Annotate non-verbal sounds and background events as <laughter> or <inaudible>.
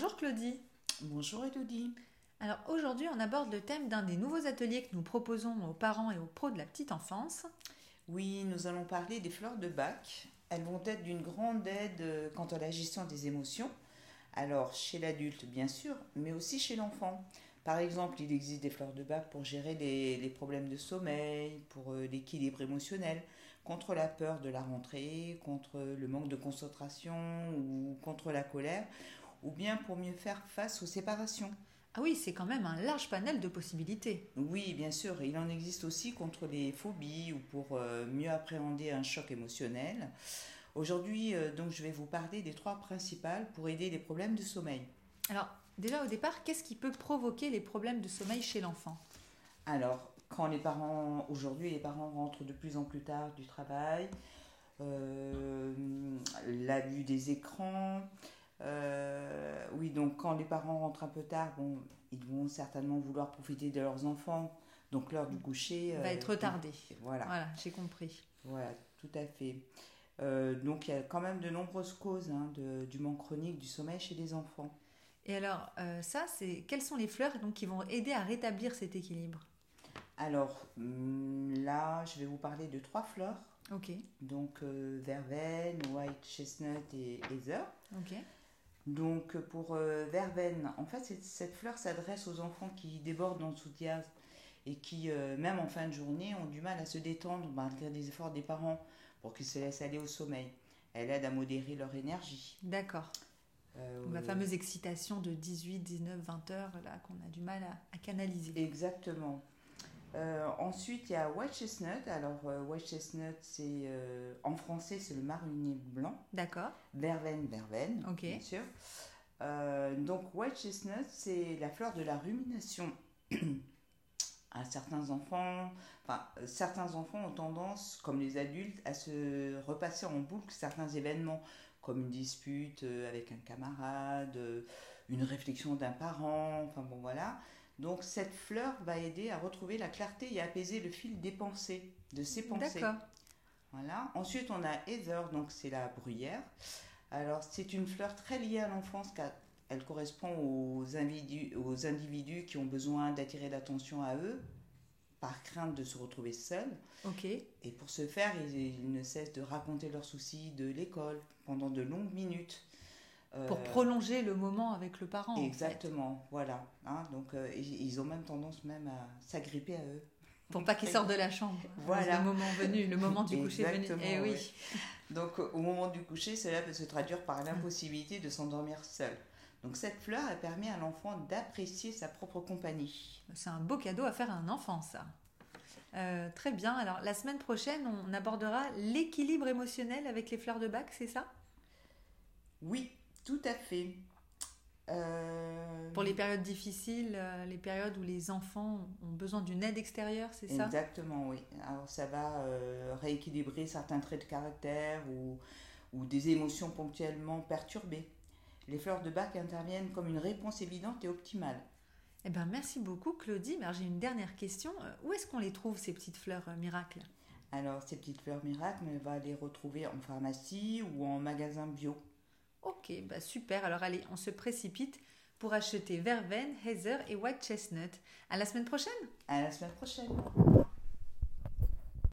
Bonjour Claudie. Bonjour Elodie. Alors aujourd'hui, on aborde le thème d'un des nouveaux ateliers que nous proposons aux parents et aux pros de la petite enfance. Oui, nous allons parler des fleurs de bac. Elles vont être d'une grande aide euh, quant à la gestion des émotions. Alors, chez l'adulte, bien sûr, mais aussi chez l'enfant. Par exemple, il existe des fleurs de bac pour gérer les, problèmes de sommeil, pour euh, l'équilibre émotionnel, contre la peur de la rentrée, contre le manque de concentration ou contre la colère, ou bien pour mieux faire face aux séparations. Ah oui, c'est quand même un large panel de possibilités. Oui, bien sûr. Il en existe aussi contre les phobies ou pour euh, mieux appréhender un choc émotionnel. Aujourd'hui, euh, donc, je vais vous parler des trois principales pour aider les problèmes de sommeil. Alors, déjà au départ, qu'est-ce qui peut provoquer les problèmes de sommeil chez l'enfant? Alors, quand les parents, aujourd'hui, les parents rentrent de plus en plus tard du travail, euh, l'abus des écrans, euh, oui, donc quand les parents rentrent un peu tard, bon, ils vont certainement vouloir profiter de leurs enfants. Donc l'heure du coucher va être retardée. Voilà. Voilà, j'ai compris. Voilà, tout à fait. Euh, donc il y a quand même de nombreuses causes hein, de, du manque chronique du sommeil chez les enfants. Et alors euh, ça, c'est quelles sont les fleurs donc qui vont aider à rétablir cet équilibre? Alors hum, là, je vais vous parler de trois fleurs. Ok. Donc verveine, white chestnut et heather. Ok. Donc pour euh, verveine, en fait cette fleur s'adresse aux enfants qui débordent d'enthousiasme et qui, euh, même en fin de journée, ont du mal à se détendre malgré les efforts des parents pour qu'ils se laissent aller au sommeil. Elle aide à modérer leur énergie. D'accord. Euh, la fameuse excitation de 18, 19, 20 heures là qu'on a du mal à canaliser. Exactement. Euh, ensuite, il y a White Chestnut. Alors, euh, White Chestnut, c'est euh, en français, c'est le marronnier blanc. D'accord. Verveine, verveine, Ok. bien sûr. donc, White Chestnut, c'est la fleur de la rumination. <clears throat> à certains enfants, enfin, certains enfants ont tendance, comme les adultes, à se repasser en boucle certains événements, comme une dispute avec un camarade, une réflexion d'un parent, enfin bon voilà. Donc cette fleur va aider à retrouver la clarté et à apaiser le fil des pensées, de ses pensées. D'accord. Voilà. Ensuite, on a Heather, donc c'est la bruyère. Alors c'est une fleur très liée à l'enfance car elle correspond aux individus, aux individus qui ont besoin d'attirer l'attention à eux par crainte de se retrouver seuls. Ok. Et pour ce faire, ils ne cessent de raconter leurs soucis de l'école pendant de longues minutes. Pour euh, prolonger le moment avec le parent. Exactement, voilà. Hein, donc euh, ils ont même tendance même à s'agripper à eux. Pour pas qu'ils sortent de la chambre. <laughs> Voilà. Le moment venu, le moment du coucher venu. Eh oui. Donc au moment du coucher, cela peut se traduire par l'impossibilité de s'endormir seul. Donc cette fleur, elle permet à l'enfant d'apprécier sa propre compagnie. C'est un beau cadeau à faire à un enfant, ça. Euh, très bien. Alors la semaine prochaine, on abordera l'équilibre émotionnel avec les fleurs de bac, c'est ça? Oui, tout à fait. Euh, Pour les périodes difficiles, euh, les périodes où les enfants ont besoin d'une aide extérieure, c'est ça? Exactement, oui. Alors ça va euh, rééquilibrer certains traits de caractère ou, ou des émotions ponctuellement perturbées. Les fleurs de bac interviennent comme une réponse évidente et optimale. Eh ben, merci beaucoup Claudie. Mais j'ai une dernière question. Où est-ce qu'on les trouve, ces petites fleurs miracles? Alors, ces petites fleurs miracles, on va les retrouver en pharmacie ou en magasin bio. Ok, bah super. Alors allez, on se précipite pour acheter verveine, heather et white chestnut. À la semaine prochaine. À la semaine prochaine.